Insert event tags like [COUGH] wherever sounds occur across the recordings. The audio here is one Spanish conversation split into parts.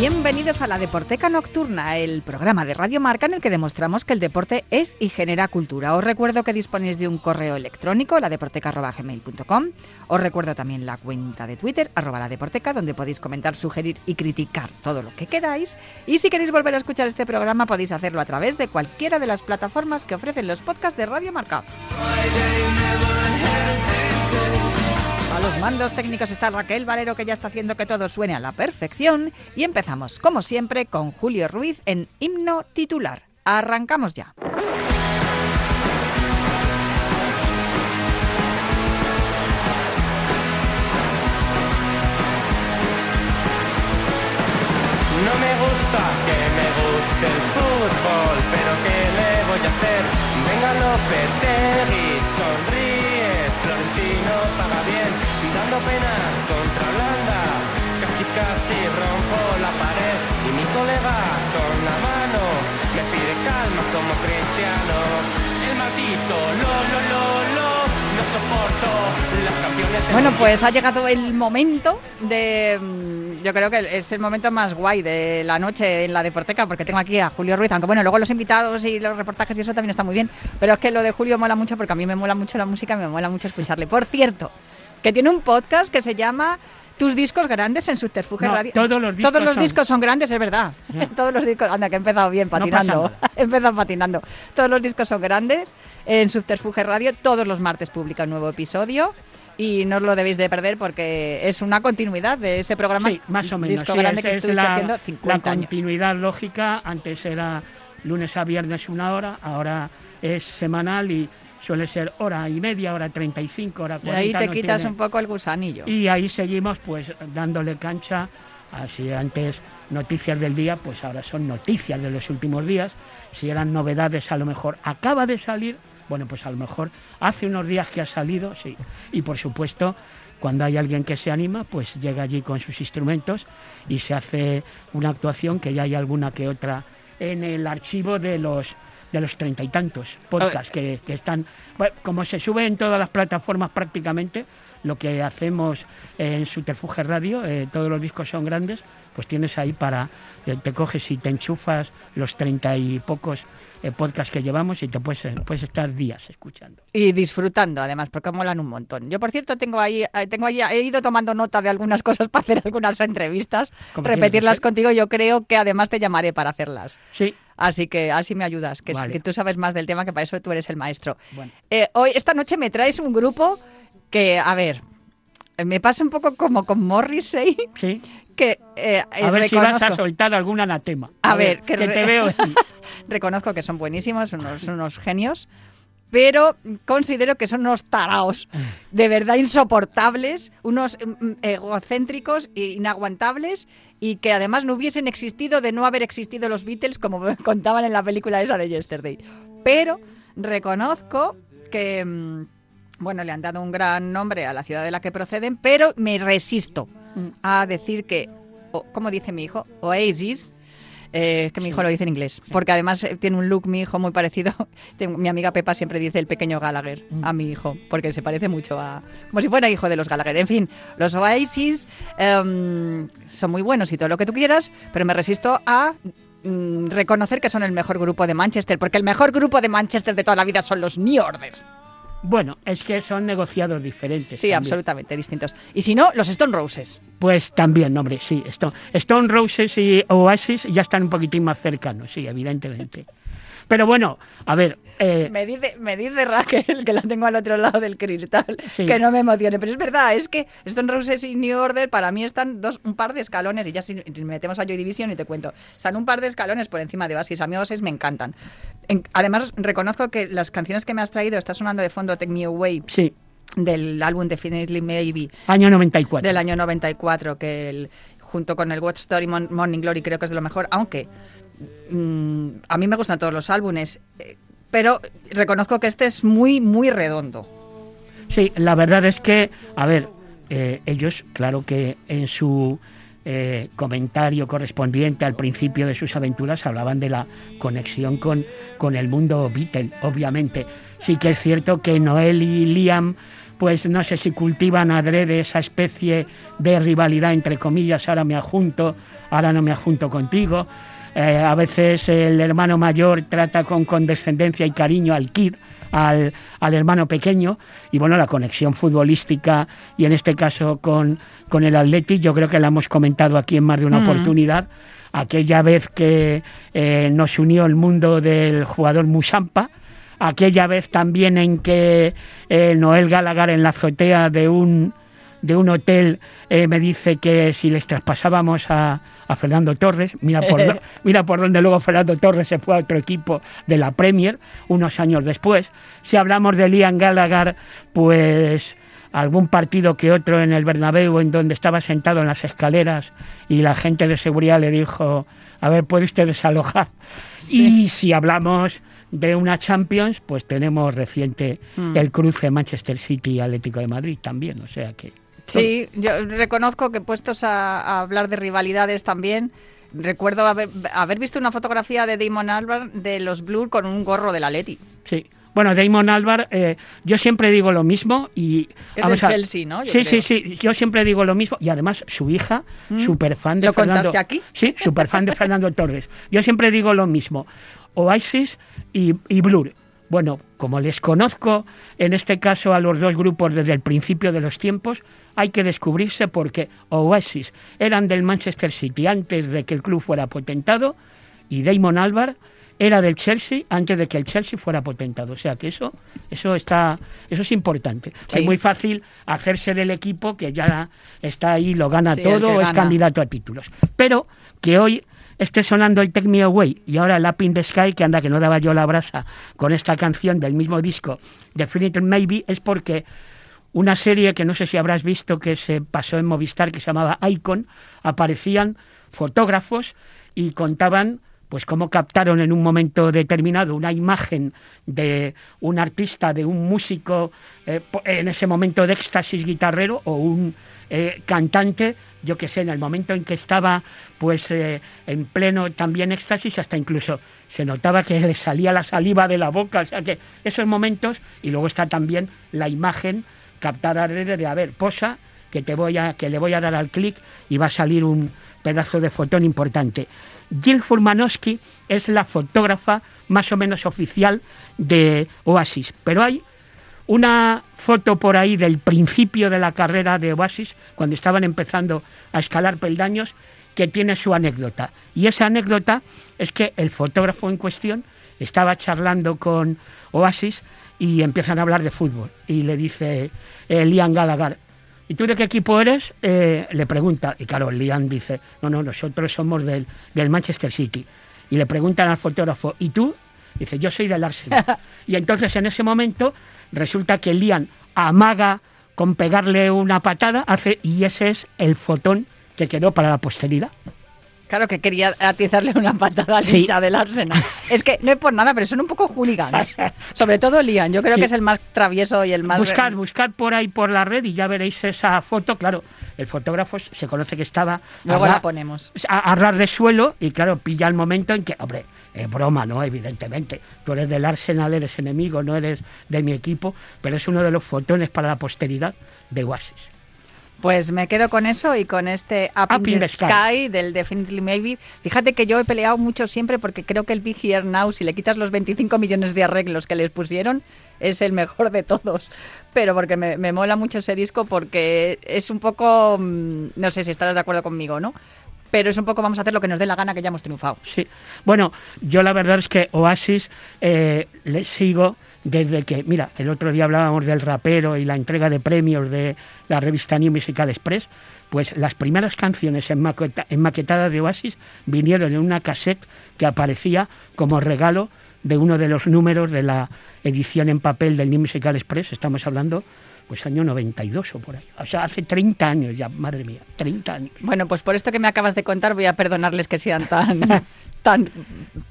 Bienvenidos a la Deporteca Nocturna, el programa de Radio Marca en el que demostramos que el deporte es y genera cultura. Os recuerdo que disponéis de un correo electrónico, ladeporteca.gmail.com. Os recuerdo también la cuenta de Twitter, arroba la Deporteca, donde podéis comentar, sugerir y criticar todo lo que queráis. Y si queréis volver a escuchar este programa, podéis hacerlo a través de cualquiera de las plataformas que ofrecen los podcasts de Radio Marca. Los mandos técnicos está Raquel Valero, que ya está haciendo que todo suene a la perfección. Y empezamos, como siempre, con Julio Ruiz en himno titular. Arrancamos ya. No me gusta que me guste el fútbol, pero ¿qué le voy a hacer? Venga Lopetegui, sonríe, Florentino paga bien, dando pena contra Holanda, casi casi rompo la pared y mi colega con la mano me pide calma como cristiano. El maldito lo lo lo lo, no soporto las canciones de Bueno, pues ha llegado el momento de. mm, Yo creo que es el momento más guay de la noche en la Deporteca, porque tengo aquí a Julio Ruiz, aunque bueno, luego los invitados y los reportajes y eso también está muy bien, pero es que lo de Julio mola mucho porque a mí me mola mucho la música y me mola mucho escucharle. Por cierto, que tiene un podcast que se llama Tus discos grandes en Subterfuge No, Radio. todos los discos Todos los son- discos son grandes, es verdad. Ya. [LAUGHS] todos los discos. Anda, que he empezado bien patinando. nada. [LAUGHS] he empezado patinando. Todos los discos son grandes en Subterfuge Radio. Todos los martes publica un nuevo episodio. Y no os lo debéis de perder porque es una continuidad de ese programa Sí, más o menos. disco sí, grande que es estuviste la, haciendo la 50 años. continuidad lógica. Antes era lunes a viernes una hora, ahora es semanal y suele ser hora y media, hora 35, hora Y 40. ahí te no quitas tiene- un poco el gusanillo. Y ahí seguimos pues dándole cancha. Así antes noticias del día, pues ahora son noticias de los últimos días. Si eran novedades, a lo mejor acaba de salir. Bueno, pues a lo mejor hace unos días que ha salido, sí. Y por supuesto, cuando hay alguien que se anima, pues llega allí con sus instrumentos y se hace una actuación que ya hay alguna que otra en el archivo de los de los treinta y tantos podcasts que, que están, bueno, como se sube en todas las plataformas prácticamente, lo que hacemos en Subterfuge Radio, eh, todos los discos son grandes, pues tienes ahí para, te, te coges y te enchufas los treinta y pocos eh, podcasts que llevamos y te puedes, eh, puedes estar días escuchando. Y disfrutando, además, porque molan un montón. Yo, por cierto, tengo ahí, eh, tengo ahí, he ido tomando nota de algunas [LAUGHS] cosas para hacer algunas entrevistas, repetirlas contigo. Yo creo que además te llamaré para hacerlas. Sí, Así que así me ayudas, que, Vale. que tú sabes más del tema, que para eso tú eres el maestro. Bueno. Eh, hoy, esta noche me traes un grupo que, a ver, me pasa un poco como con Morrissey, sí. que eh, A eh, ver si vas a soltar algún anatema. A ver, que que, re- te veo. [LAUGHS] reconozco que son buenísimos, unos, unos genios, pero considero que son unos taraos de verdad insoportables, unos mm, mm, egocéntricos e inaguantables y que además no hubiesen existido de no haber existido los Beatles como [LAUGHS] contaban en la película esa de Yesterday. Pero reconozco que, mm, bueno, le han dado un gran nombre a la ciudad de la que proceden, pero me resisto a decir que, como dice mi hijo, Oasis, eh, es que mi hijo lo dice en inglés, porque además eh, tiene un look mi hijo muy parecido. [LAUGHS] Mi amiga Pepa siempre dice el pequeño Gallagher a mi hijo, porque se parece mucho a. como si fuera hijo de los Gallagher. En fin, los Oasis em, son muy buenos y todo lo que tú quieras, pero me resisto a mm, reconocer que son el mejor grupo de Manchester, porque el mejor grupo de Manchester de toda la vida son los New Order. Bueno, es que son negociados diferentes. Sí, también. absolutamente distintos. Y si no, los Stone Roses. Pues también, hombre, sí. Stone, Stone Roses y Oasis ya están un poquitín más cercanos, sí, evidentemente. Pero bueno, a ver, eh, Me dice, me dice Raquel, que la tengo al otro lado del cristal, Sí. que no me emocione. Pero es verdad, es que Stone Roses y New Order para mí están dos, un par de escalones, y ya si, metemos a Joy Division y te cuento, están un par de escalones por encima de Oasis. A mí Oasis me encantan. En- además, reconozco que las canciones que me has traído, está sonando de fondo Take Me Away, sí, del álbum Definitely Maybe, año 94. del año 94, que el- junto con el What Story Morning Glory creo que es de lo mejor, aunque mm, a mí me gustan todos los álbumes, eh, pero reconozco que este es muy, muy redondo. Sí, la verdad es que, a ver, eh, ellos, claro que en su eh, comentario correspondiente al principio de sus aventuras hablaban de la conexión con, con el mundo Beatle, obviamente. Sí que es cierto que Noel y Liam, pues no sé si cultivan adrede esa especie de rivalidad, entre comillas, ahora me ajunto, ahora no me ajunto contigo. Eh, a veces el hermano mayor trata con condescendencia y cariño al kid, al, al hermano pequeño, y bueno, la conexión futbolística y en este caso con, con el Athletic, yo creo que la hemos comentado aquí en más de una Mm. oportunidad. Aquella vez que eh, nos unió el mundo del jugador Musampa, aquella vez también en que eh, Noel Gallagher en la azotea de un, de un hotel eh, me dice que si les traspasábamos a, a Fernando Torres, mira por, do- [LAUGHS] mira por donde luego Fernando Torres se fue a otro equipo de la Premier unos años después. Si hablamos de Liam Gallagher, pues algún partido que otro en el Bernabéu en donde estaba sentado en las escaleras y la gente de seguridad le dijo, a ver, ¿puede usted desalojar? Y si hablamos de una Champions, pues tenemos reciente Mm. el cruce Manchester City y Atlético de Madrid también, o sea que... Sí, [LAUGHS] yo reconozco que puestos a, a hablar de rivalidades también, recuerdo haber, haber visto una fotografía de Damon Albarn de los Blur con un gorro del Atleti. Sí. Bueno, Damon Albar, eh, yo siempre digo lo mismo y... Es del a- Chelsea, ¿no? Yo sí, creo. sí, sí, yo siempre digo lo mismo y además su hija, Mm. súper fan de ¿Lo Fernando... contaste aquí? Sí, súper fan de Fernando [LAUGHS] Torres. Yo siempre digo lo mismo, Oasis y, y Blur. Bueno, como les conozco en este caso a los dos grupos desde el principio de los tiempos, hay que descubrirse porque Oasis eran del Manchester City antes de que el club fuera potentado y Damon Albar era del Chelsea antes de que el Chelsea fuera potentado. O sea que eso, eso está, eso es importante. Sí. Es muy fácil hacerse del equipo que ya está ahí, lo gana Sí, todo, que es gana. candidato a títulos. Pero que hoy esté sonando el Take Me Away y ahora el Up in the Sky, que anda que no daba yo la brasa con esta canción del mismo disco, Definitive Maybe, es porque una serie que no sé si habrás visto que se pasó en Movistar que se llamaba Icon, aparecían fotógrafos y contaban pues cómo captaron en un momento determinado una imagen de un artista, de un músico eh, en ese momento de éxtasis guitarrero o un eh, cantante, yo que sé, en el momento en que estaba pues eh, en pleno también éxtasis, hasta incluso se notaba que le salía la saliva de la boca, o sea que esos momentos, y luego está también la imagen captada de, de a ver, posa, que te voy a, que le voy a dar al clic y va a salir un pedazo de fotón importante. Jill Furmanowski es la fotógrafa más o menos oficial de Oasis, pero hay una foto por ahí del principio de la carrera de Oasis, cuando estaban empezando a escalar peldaños, que tiene su anécdota. Y esa anécdota es que el fotógrafo en cuestión estaba charlando con Oasis y empiezan a hablar de fútbol. Y le dice eh, Liam Gallagher, ¿y tú de qué equipo eres? Eh, le pregunta. Y claro, Liam dice, no, no, nosotros somos del, del Manchester City. Y le preguntan al fotógrafo, ¿y tú? Dice, yo soy del Arsenal. [LAUGHS] y entonces en ese momento resulta que Liam amaga con pegarle una patada hace, y ese es el fotón que quedó para la posteridad. Claro que quería atizarle una patada al Sí. hincha del Arsenal. Es que no es por nada, pero son un poco hooligans. [LAUGHS] Sobre todo Liam, yo creo Sí. que es el más travieso y el más... Buscad, buscad por ahí por la red y ya veréis esa foto. Claro, el fotógrafo se conoce que estaba Luego a, la ponemos. a, a ras de suelo y claro, pilla el momento en que, hombre, es broma, ¿no? Evidentemente. Tú eres del Arsenal, eres enemigo, no eres de mi equipo, pero es uno de los fotones para la posteridad de Oasis. Pues me quedo con eso y con este Up, in the, Sky. del Definitely Maybe. Fíjate que yo he peleado mucho siempre porque creo que el Big Here Now, si le quitas los 25 millones de arreglos que les pusieron, es el mejor de todos. Pero porque me, me mola mucho ese disco porque es un poco, mm, no sé si estarás de acuerdo conmigo, ¿no? Pero es un poco vamos a hacer lo que nos dé la gana que ya hemos triunfado. Sí. Bueno, yo la verdad es que Oasis eh, le sigo desde que, mira, el otro día hablábamos del rapero y la entrega de premios de la revista New Musical Express, pues las primeras canciones en, maqueta, en maquetada de Oasis vinieron en una cassette que aparecía como regalo de uno de los números de la edición en papel del New Musical Express, estamos hablando pues año 92 o por ahí. O sea, hace 30 años ya, madre mía, 30 años. Bueno, pues por esto que me acabas de contar voy a perdonarles que sean tan, [LAUGHS] tan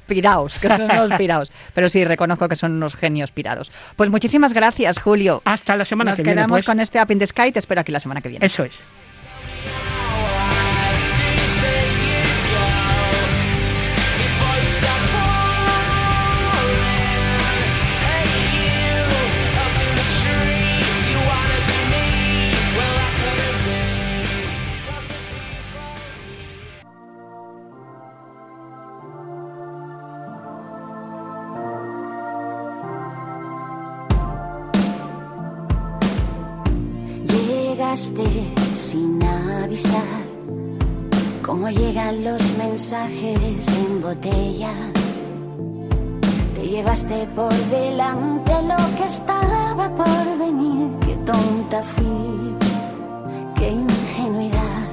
piraos, que son unos piraos. Pero sí, reconozco que son unos genios pirados. Pues muchísimas gracias, Julio. Hasta la semana Nos que viene. quedamos pues. con este Up in the Sky. Te espero aquí la semana que viene. Eso es. Mensajes en botella. Te llevaste por delante lo que estaba por venir. Qué tonta fui, qué ingenuidad.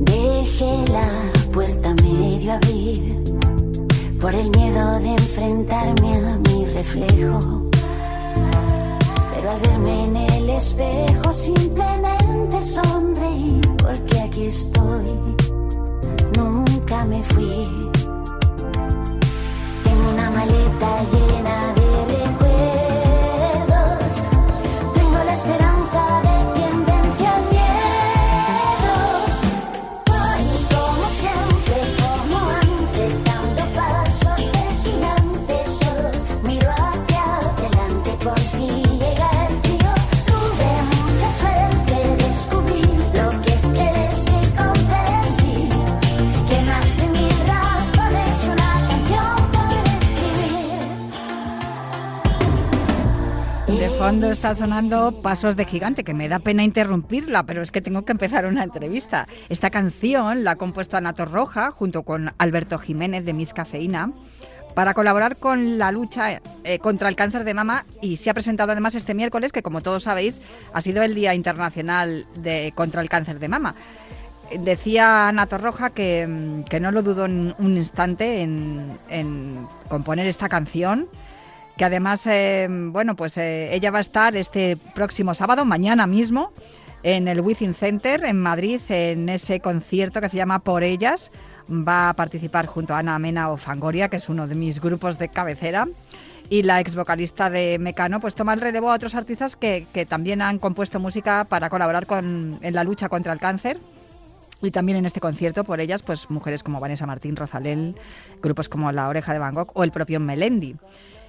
Dejé la puerta medio abrir por el miedo de enfrentarme a mi reflejo. Pero al verme en el espejo simplemente sonreí porque aquí estoy, nunca me fui. Tengo una maleta llena de fondo está sonando Pasos de Gigante, que me da pena interrumpirla, pero es que tengo que empezar una entrevista. Esta canción la ha compuesto Ana Torroja junto con Alberto Jiménez de Miss Cafeína para colaborar con la lucha eh, contra el cáncer de mama y se ha presentado además este miércoles, que como todos sabéis ha sido el Día Internacional de, contra el Cáncer de Mama. Decía Ana Torroja que, que no lo dudó en un instante en, en componer esta canción que además, eh, bueno, pues eh, ella va a estar este próximo sábado, mañana mismo, en el Within Center en Madrid, en ese concierto que se llama Por Ellas. Va a participar junto a Ana Mena o Fangoria, que es uno de mis grupos de cabecera. Y la ex vocalista de Mecano, pues toma el relevo a otros artistas que, que también han compuesto música para colaborar con, en la lucha contra el cáncer. Y también en este concierto, por ellas, pues mujeres como Vanessa Martín, Rosalén, grupos como La Oreja de Van Gogh o el propio Melendi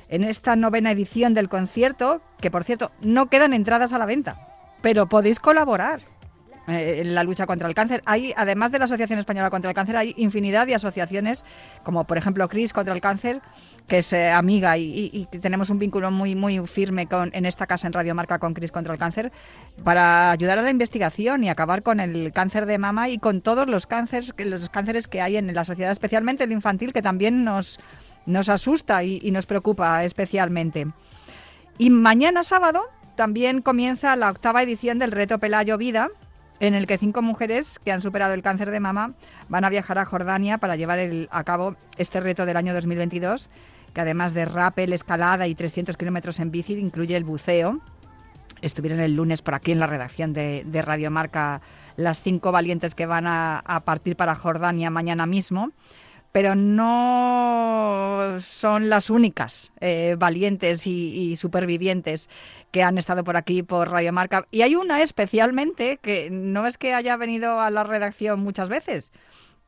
en esta novena edición del concierto, que por cierto no quedan entradas a la venta, pero podéis colaborar eh, en la lucha contra el cáncer. Hay, además de la Asociación Española contra el Cáncer, hay infinidad de asociaciones, como por ejemplo CRIS contra el cáncer, que es eh, amiga y, y- tenemos un vínculo muy muy firme con, en esta casa en Radio Marca con CRIS contra el cáncer, para ayudar a la investigación y acabar con el cáncer de mama y con todos los cánceres, los cánceres que hay en la sociedad, especialmente el infantil, que también nos, nos asusta y, nos preocupa especialmente. Y mañana sábado también comienza la octava edición del Reto Pelayo Vida, en el que cinco mujeres que han superado el cáncer de mama van a viajar a Jordania para llevar a cabo este reto del año 2022, que además de rappel, escalada y 300 kilómetros en bici, incluye el buceo. Estuvieron el lunes por aquí en la redacción de, Radio Marca las cinco valientes que van a partir para Jordania mañana mismo pero no son las únicas eh, valientes y, y supervivientes que han estado por aquí por Radio Marca. Y hay una especialmente que no es que haya venido a la redacción muchas veces,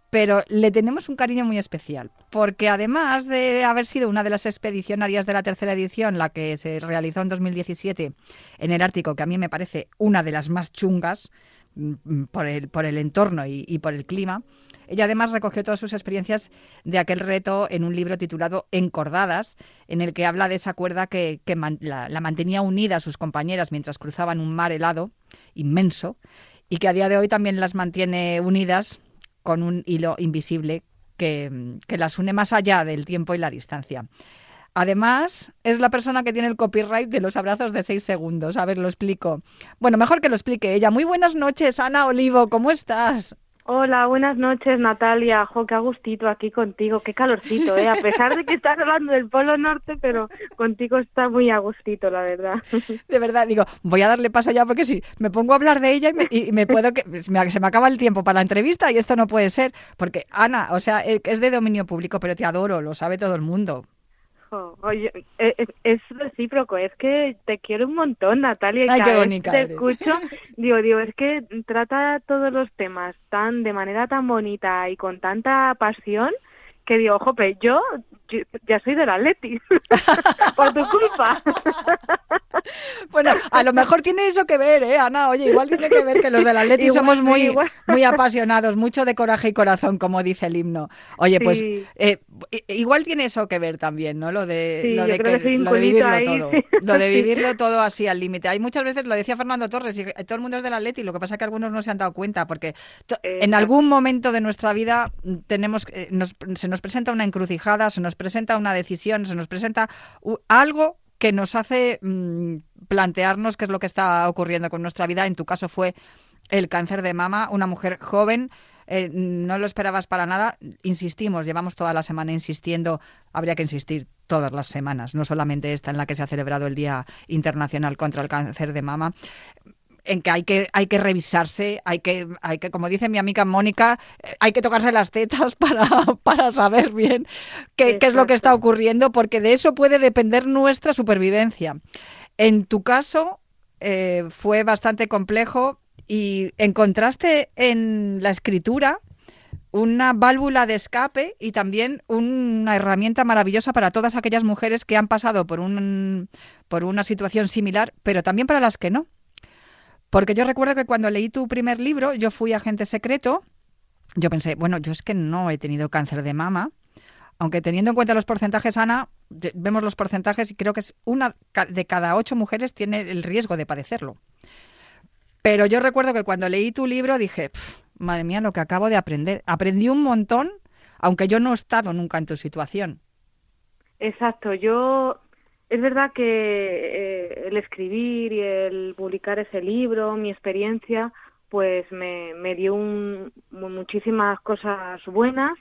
pero le tenemos un cariño muy especial, porque además de haber sido una de las expedicionarias de la tercera edición, la que se realizó en 2017 en el Ártico, que a mí me parece una de las más chungas por el, por el entorno y, por el clima, ella además recogió todas sus experiencias de aquel reto en un libro titulado Encordadas, en el que habla de esa cuerda que, la, la mantenía unida a sus compañeras mientras cruzaban un mar helado, inmenso, y que a día de hoy también las mantiene unidas con un hilo invisible que, que las une más allá del tiempo y la distancia. Además, es la persona que tiene el copyright de los abrazos de seis segundos. A ver, lo explico. Bueno, mejor que lo explique ella. Muy buenas noches, Ana Olivo, ¿cómo estás? Hola, buenas noches Natalia. Jo, qué agustito aquí contigo, qué calorcito, ¿eh? A pesar de que estás hablando del Polo Norte, pero contigo está muy agustito, la verdad. [LAUGHS] De verdad, digo, voy a darle paso ya porque si me pongo a hablar de ella y me, y me puedo que se me, se me acaba el tiempo para la entrevista y esto no puede ser. Porque Ana, o sea, eh, es de dominio público, pero te adoro, lo sabe todo el mundo. Oye, eh, eh, es recíproco, es que te quiero un montón, Natalia. y Ay, qué bonita Te eres. escucho, [LAUGHS] digo, digo, es que trata todos los temas tan de manera tan bonita y con tanta pasión que digo, jope, yo, yo ya soy del Atleti, [LAUGHS] por tu culpa. [LAUGHS] Bueno, a lo mejor tiene eso que ver, ¿eh, Ana? Oye, igual tiene que ver que los del Atleti Igual somos muy, muy apasionados, mucho de coraje y corazón, como dice el himno. Oye, pues eh, igual tiene eso que ver también, ¿no? Lo de, Sí, lo de, que lo de vivirlo ahí. todo. [LAUGHS] Lo de vivirlo todo así al límite. Hay muchas veces, lo decía Fernando Torres, y todo el mundo es del Atleti, lo que pasa es que algunos no se han dado cuenta, porque to- en algún momento de nuestra vida tenemos, eh, nos- se nos presenta una encrucijada, se nos presenta una decisión, se nos presenta algo que nos hace mm, plantearnos qué es lo que está ocurriendo con nuestra vida. En tu caso fue el cáncer de mama, una mujer joven. Eh, no lo esperabas para nada. Insistimos, llevamos toda la semana insistiendo. Habría que insistir todas las semanas, no solamente esta en la que se ha celebrado el Día Internacional contra el Cáncer de Mama en que hay que hay que revisarse, hay que hay que como dice mi amiga Mónica, eh, hay que tocarse las tetas [LAUGHS] para, para saber bien qué, qué es lo que está ocurriendo, porque de eso puede depender nuestra supervivencia. En tu caso eh, fue bastante complejo y encontraste en la escritura una válvula de escape y también una herramienta maravillosa para todas aquellas mujeres que han pasado por un por una situación similar, pero también para las que no. Porque yo recuerdo que cuando leí tu primer libro, yo fui agente secreto, yo pensé, bueno, yo es que no he tenido cáncer de mama, aunque teniendo en cuenta los porcentajes, Ana, vemos los porcentajes y creo que es una de cada ocho mujeres tiene el riesgo de padecerlo. Pero yo recuerdo que cuando leí tu libro dije, "Pf, madre mía, lo que acabo de aprender. Aprendí un montón, aunque yo no he estado nunca en tu situación. Exacto, yo es verdad que eh, el escribir y el publicar ese libro, mi experiencia, pues me, me dio un- mu- muchísimas cosas buenas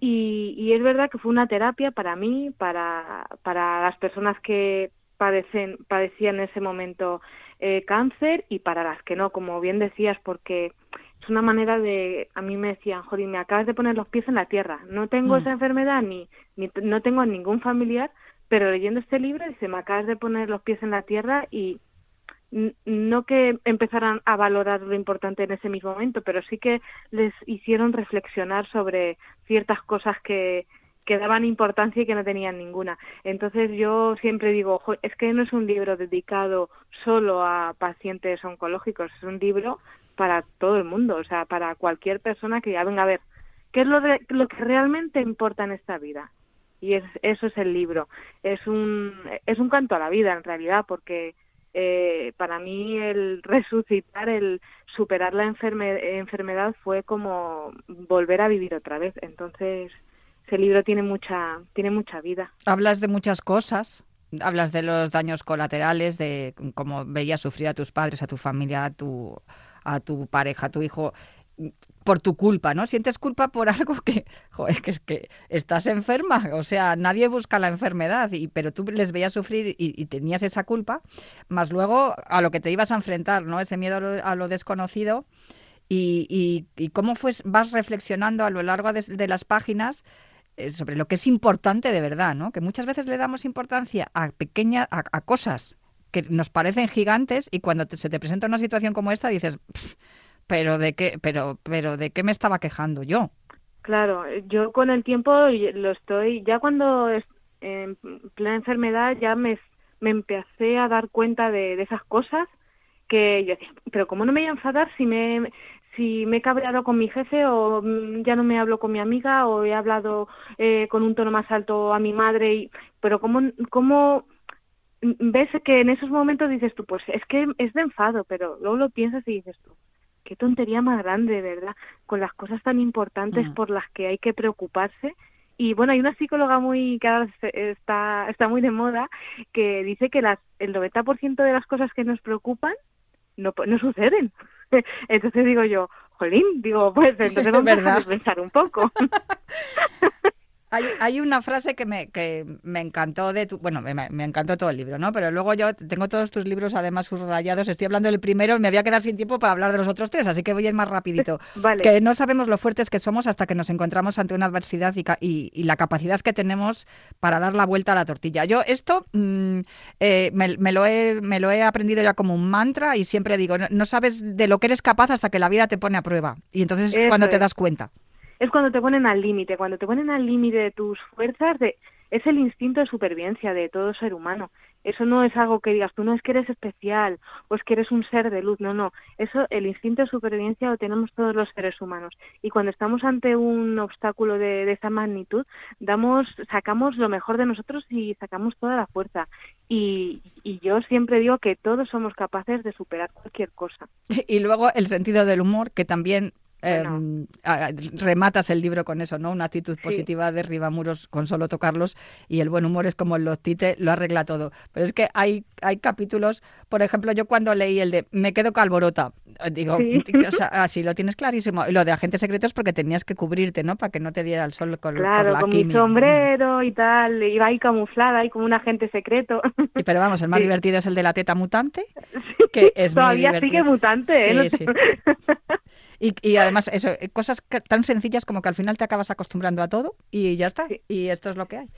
y, y es verdad que fue una terapia para mí, para, para las personas que padecen, padecían en ese momento eh, cáncer y para las que no, como bien decías, porque es una manera de, a mí me decían, Jori, me acabas de poner los pies en la tierra, no tengo Mm. esa enfermedad ni, ni no tengo ningún familiar, pero leyendo este libro dice, me acabas de poner los pies en la tierra y no que empezaran a valorar lo importante en ese mismo momento, pero sí que les hicieron reflexionar sobre ciertas cosas que, que daban importancia y que no tenían ninguna. Entonces yo siempre digo, "Jo, es que no es un libro dedicado solo a pacientes oncológicos, es un libro para todo el mundo, o sea, para cualquier persona que ya venga a ver qué es lo, de, lo que realmente importa en esta vida. Y es, eso es el libro. Es un, es un canto a la vida, en realidad, porque eh, para mí el resucitar, el superar la enferme- enfermedad fue como volver a vivir otra vez. Entonces, ese libro tiene mucha, tiene mucha vida. Hablas de muchas cosas. Hablas de los daños colaterales, de cómo veías sufrir a tus padres, a tu familia, a tu, a tu pareja, a tu hijo, por tu culpa, ¿no? Sientes culpa por [LAUGHS] algo que, joder, que es que estás enferma, o sea, nadie busca la enfermedad, y, pero tú les veías sufrir y, y tenías esa culpa, más luego a lo que te ibas a enfrentar, ¿no? Ese miedo a lo, a lo desconocido. Y, y- y cómo fue, vas reflexionando a lo largo de, de las páginas sobre lo que es importante de verdad, ¿no? Que muchas veces le damos importancia a pequeñas, a, a cosas que nos parecen gigantes y cuando te- se te presenta una situación como esta dices, "Pf, pero de qué, pero, pero de qué me estaba quejando yo. Claro, yo con el tiempo lo estoy, ya cuando en plena enfermedad ya me, me empecé a dar cuenta de, de esas cosas que yo decía, pero ¿cómo no me voy a enfadar si me, si me he cabreado con mi jefe o mm, ya no me hablo con mi amiga o he hablado eh, con un tono más alto a mi madre? Y, pero ¿cómo, cómo mm, ves que en esos momentos dices tú, pues es que es de enfado, pero luego lo piensas y dices tú, qué tontería más grande, ¿verdad? Con las cosas tan importantes por las que hay que preocuparse. Y bueno, hay una psicóloga muy que ahora está, está muy de moda que dice que las, el 90% de las cosas que nos preocupan no, no suceden. [LAUGHS] Entonces digo yo, jolín, digo, pues [LAUGHS] entonces vamos ¿Verdad? a pensar un poco. [LAUGHS] Hay, hay una frase que me, que me encantó de tu, bueno, me, me encantó todo el libro, ¿no? Pero luego yo tengo todos tus libros además subrayados, estoy hablando del primero, me voy a quedar sin tiempo para hablar de los otros tres, así que voy a ir más rapidito. [LAUGHS] Vale. Que no sabemos lo fuertes que somos hasta que nos encontramos ante una adversidad y, y- y la capacidad que tenemos para dar la vuelta a la tortilla. Yo esto mm, eh, me, me lo he, me lo he aprendido ya como un mantra y siempre digo, no, no sabes de lo que eres capaz hasta que la vida te pone a prueba. Y entonces Eso cuando te das cuenta. Es cuando te ponen al límite, cuando te ponen al límite de tus fuerzas, de, es el instinto de supervivencia de todo ser humano. Eso no es algo que digas tú, no es que eres especial o es que eres un ser de luz, no, no. Eso, el instinto de supervivencia lo tenemos todos los seres humanos. Y cuando estamos ante un obstáculo de, de esa magnitud, damos, sacamos lo mejor de nosotros y sacamos toda la fuerza. Y, y yo siempre digo que todos somos capaces de superar cualquier cosa. [LAUGHS] Y luego el sentido del humor, que también Bueno. a- rematas el libro con eso, ¿no? Una actitud Sí. positiva derriba muros con solo tocarlos y el buen humor es como el loctite, lo arregla todo. Pero es que hay, hay capítulos, por ejemplo, yo cuando leí el de Me quedo calborota, eh, digo, Sí. o sea, así lo tienes clarísimo. Y lo de agentes secretos porque tenías que cubrirte, ¿no? Para que no te diera el sol con, por Claro, la con mi sombrero y tal, iba ahí camuflada, ahí como un agente secreto. Y, pero vamos, el más [LAUGHS] Sí. divertido es el de la teta mutante, [LAUGHS] que es Todavía sigue mutante, ¿eh? No Sí, te- sí. Y, y además, eso, eh, cosas que- tan sencillas como que al final te acabas acostumbrando a todo y ya está. Sí. Y esto es lo que hay. Eso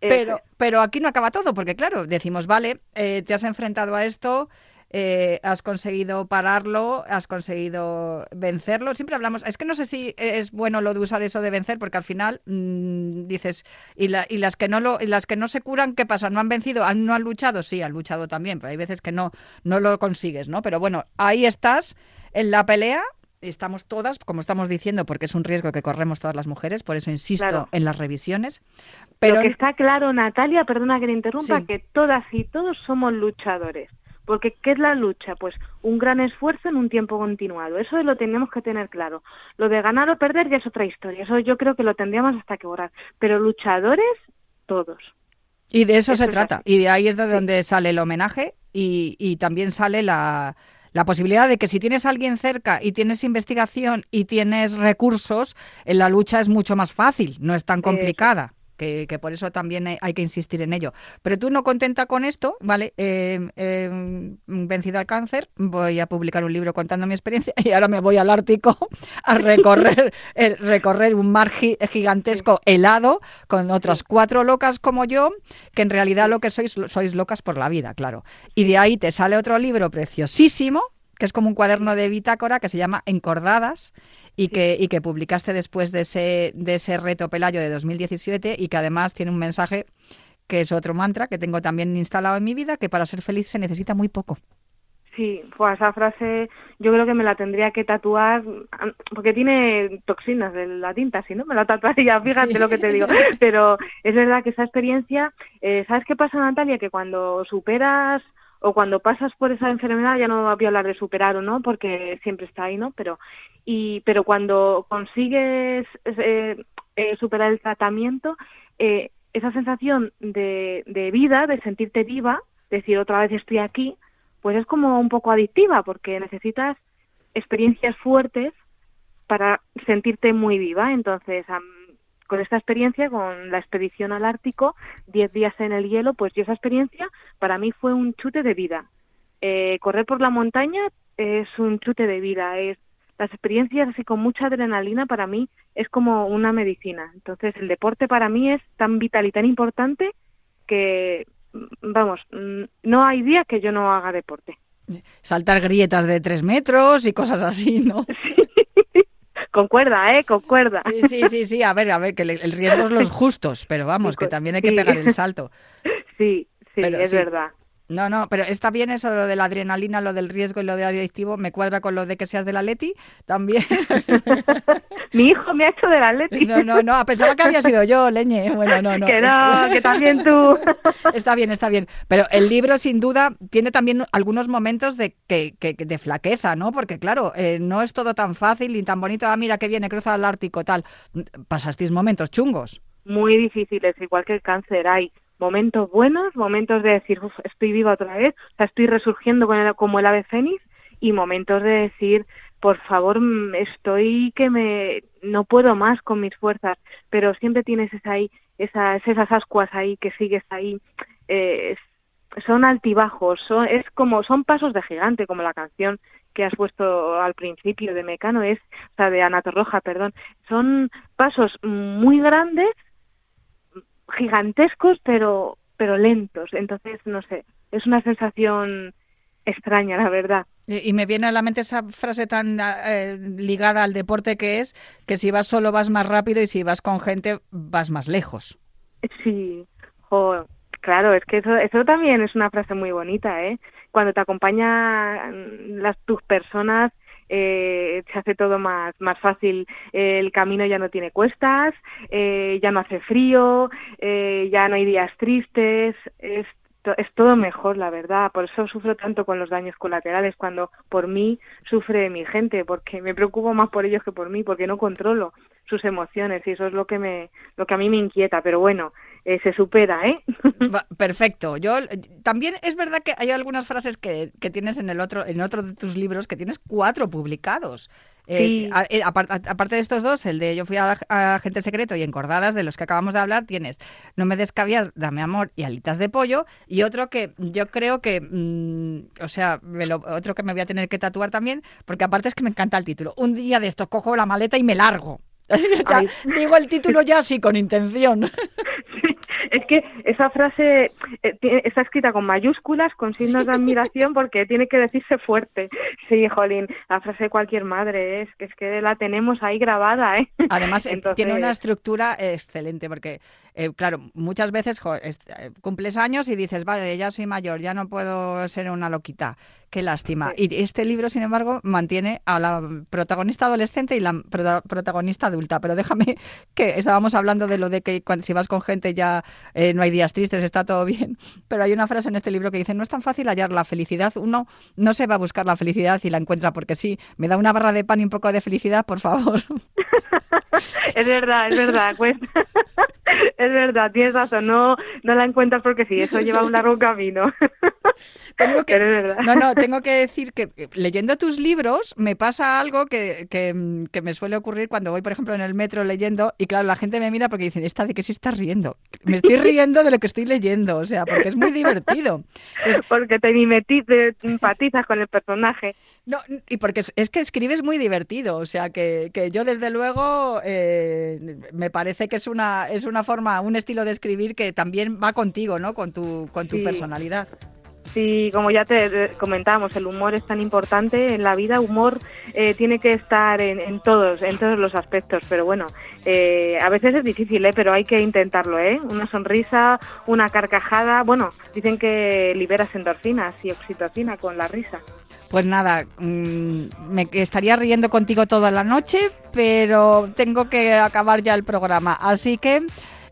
Pero, es. pero aquí no acaba todo, porque claro, decimos, vale, eh, te has enfrentado a esto, eh, has conseguido pararlo, has conseguido vencerlo. Siempre hablamos, es que no sé si es bueno lo de usar eso de vencer, porque al final mm, dices, y, la- y las que no lo, y las que no se curan, ¿qué pasa? ¿No han vencido? ¿Han- ¿No han luchado? Sí, han luchado también, pero hay veces que no, no lo consigues, ¿no? Pero bueno, ahí estás en la pelea. Estamos todas, como estamos diciendo, porque es un riesgo que corremos todas las mujeres, por eso insisto Claro. en las revisiones. Pero Lo que está claro, Natalia, perdona que le interrumpa, Sí. que todas y todos somos luchadores. Porque, ¿qué es la lucha? Pues un gran esfuerzo en un tiempo continuado. Eso lo tenemos que tener claro. Lo de ganar o perder ya es otra historia. Eso yo creo que lo tendríamos hasta que borrar. Pero luchadores, todos. Y de eso, Eso se trata. Y de ahí es de donde sale el homenaje y, y también sale la, la posibilidad de que si tienes a alguien cerca y tienes investigación y tienes recursos, en la lucha es mucho más fácil, no es tan complicada. Que, que por eso también hay- que insistir en ello. Pero tú no contenta con esto, ¿vale? Eh, eh, vencido al cáncer, voy a publicar un libro contando mi experiencia [LAUGHS] y ahora me voy al Ártico a recorrer, [LAUGHS] eh, recorrer un mar gi- gigantesco helado con otras cuatro locas como yo, que en realidad lo que sois, sois locas por la vida, claro. Y de ahí te sale otro libro preciosísimo, que es como un cuaderno de bitácora que se llama Encordadas y que, y que publicaste después de ese, de ese reto Pelayo de 2017 y que además tiene un mensaje que es otro mantra que tengo también instalado en mi vida, que para ser feliz se necesita muy poco. Sí, pues esa frase yo creo que me la tendría que tatuar porque tiene toxinas de la tinta, si no me la tatuaría, fíjate Sí. lo que te digo. [LAUGHS] Pero es verdad que esa experiencia, eh, ¿sabes qué pasa Natalia? Que cuando superas o cuando pasas por esa enfermedad, ya no voy a hablar de superar o no, porque siempre está ahí, ¿no? Pero y pero cuando consigues eh, eh, superar el tratamiento, eh, esa sensación de, de vida, de sentirte viva, decir otra vez estoy aquí, pues es como un poco adictiva porque necesitas experiencias fuertes para sentirte muy viva. Entonces, am, con esta experiencia, con la expedición al Ártico, 10 días en el hielo, pues yo esa experiencia para mí fue un chute de vida. Eh, correr por la montaña es un chute de vida. Es las experiencias así con mucha adrenalina para mí es como una medicina. Entonces, el deporte para mí es tan vital y tan importante que vamos, no hay día que yo no haga deporte. Saltar grietas de tres metros y cosas así, ¿no? [LAUGHS] Con cuerda, ¿eh? Con cuerda. Sí, sí, sí, sí. A ver, a ver, que el riesgo es los [LAUGHS] justos, pero vamos, que también hay que Sí. pegar el salto. Sí, sí, Pero es sí. verdad. No, no, pero está bien eso lo de la adrenalina, lo del riesgo y lo de adictivo. Me cuadra con lo de que seas de la Leti también. [LAUGHS] Mi hijo me ha hecho del Atleti. No, no, no, pensaba que había sido yo, leñe. Bueno, no, no. que no, que también tú. [LAUGHS] Está bien, está bien. Pero el libro, sin duda, tiene también algunos momentos de, que, que- de flaqueza, ¿no? Porque, claro, eh, no es todo tan fácil ni tan bonito. Ah, mira que viene, cruza el Ártico, tal. Pasasteis momentos chungos. Muy difíciles, igual que el cáncer. Hay momentos buenos, momentos de decir, "Uf, estoy viva otra vez, o sea, estoy resurgiendo con el- como el ave fénix, y momentos de decir, por favor, mm, estoy que me no puedo más con mis fuerzas, pero siempre tienes esa ahí, esas, esas ascuas ahí que sigues ahí. Eh, son altibajos, son, es como, son pasos de gigante, como la canción que has puesto al principio de Mecano, es, o sea, de Ana Torroja, perdón. Son pasos muy grandes, gigantescos, pero, pero lentos. Entonces, no sé, es una sensación extraña, la verdad. Y, me viene a la mente esa frase tan eh, ligada al deporte que es que si vas solo vas más rápido y si vas con gente vas más lejos. Sí, jo, claro, es que eso, eso también es una frase muy bonita, ¿eh? Cuando te acompañan las tus personas, eh, se hace todo más más fácil. El camino ya no tiene cuestas, eh, ya no hace frío, eh, ya no hay días tristes, es es todo mejor, la verdad. Por eso sufro tanto con los daños colaterales, cuando por mí sufre mi gente, porque me preocupo más por ellos que por mí, porque no controlo sus emociones y eso es lo que me, lo que a mí me inquieta. Pero bueno, eh, se supera, ¿eh? [LAUGHS] Perfecto. Yo también es verdad que hay algunas frases que, que tienes en el otro, en otro de tus libros que tienes cuatro publicados. Eh, Sí. eh, aparte de estos dos, el de Yo fui a, a agente secreto y encordadas, de los que acabamos de hablar, tienes No me des caviar, dame amor y alitas de pollo. Y otro que yo creo que, mm, o sea, me lo- otro que me voy a tener que tatuar también, porque aparte es que me encanta el título. Un día de estos cojo la maleta y me largo. [LAUGHS] Digo el título ya así, con intención. [LAUGHS] Es que esa frase eh, está escrita con mayúsculas, con signos de admiración, porque tiene que decirse fuerte. Sí, jolín, la frase de cualquier madre es que es que la tenemos ahí grabada, ¿eh? Además, eh, Entonces- tiene una estructura excelente, porque, eh, claro, muchas veces jo, es- eh, cumples años y dices, vale, ya soy mayor, ya no puedo ser una loquita. Qué lástima. Y este libro, sin embargo, mantiene a la protagonista adolescente y la prota- protagonista adulta. Pero déjame [LAUGHS] que estábamos hablando de lo de que cuando, si vas con gente ya eh, no hay días tristes, está todo bien. [LAUGHS] Pero hay una frase en este libro que dice, no es tan fácil hallar la felicidad. Uno no se va a buscar la felicidad y la encuentra porque sí. Me da una barra de pan y un poco de felicidad, por favor. [LAUGHS] es verdad, es verdad, cuesta. Es verdad, tienes razón, no, no la encuentras porque sí, eso lleva un largo camino. [LAUGHS] Tengo que, no, no, tengo que decir que eh, leyendo tus libros me pasa algo que, que, mm, que me suele ocurrir cuando voy, por ejemplo, en el metro leyendo y claro, la gente me mira porque dicen, ¿esta de qué se está riendo? Me estoy [LAUGHS] riendo de lo que estoy leyendo, o sea, porque es muy divertido. Entonces, Porque te mimeti- te empatizas con el personaje. no, y porque es, es que escribes muy divertido, o sea, que, que yo desde luego eh, me parece que es una, es una forma, un estilo de escribir que también va contigo, ¿no? Con tu, con tu Sí. personalidad. Sí, como ya te comentábamos, el humor es tan importante en la vida. Humor eh, tiene que estar en, en todos, en todos los aspectos. Pero bueno, eh, a veces es difícil, ¿eh? pero hay que intentarlo, ¿eh? Una sonrisa, una carcajada. Bueno, dicen que liberas endorfinas y oxitocina con la risa. Pues nada, mm, me estaría riendo contigo toda la noche, pero tengo que acabar ya el programa. Así que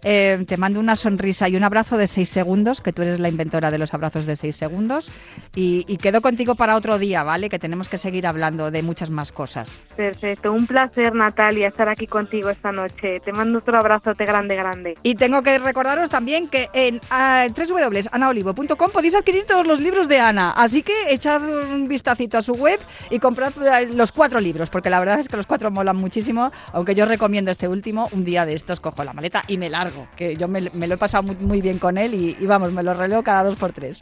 eh, te mando una sonrisa y un abrazo de seis segundos, que tú eres la inventora de los abrazos de seis segundos. Y, y quedo contigo para otro día, ¿vale? Que tenemos que seguir hablando de muchas más cosas. Perfecto, un placer Natalia estar aquí contigo esta noche. Te mando otro abrazote grande, grande. Y tengo que recordaros también que en uh, www.anaolivo.com podéis adquirir todos los libros de Ana. Así que echad un vistacito a su web y comprad eh, los cuatro libros, porque la verdad es que los cuatro molan muchísimo. Aunque yo recomiendo este último, un día de estos cojo la maleta y me largo, que yo me, me lo he pasado muy, muy bien con él y, y vamos, me lo releo cada dos por tres.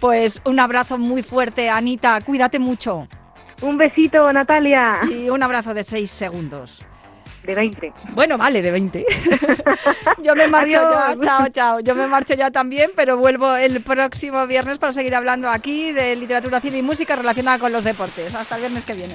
Pues un abrazo muy fuerte, Anita, cuídate mucho. Un besito, Natalia. Y un abrazo de seis segundos. De 20. Bueno, vale, de 20. [LAUGHS] Yo me marcho ya, Adiós. chao, chao. Yo me marcho ya también, pero vuelvo el próximo viernes para seguir hablando aquí de literatura, cine y música relacionada con los deportes. Hasta el viernes que viene.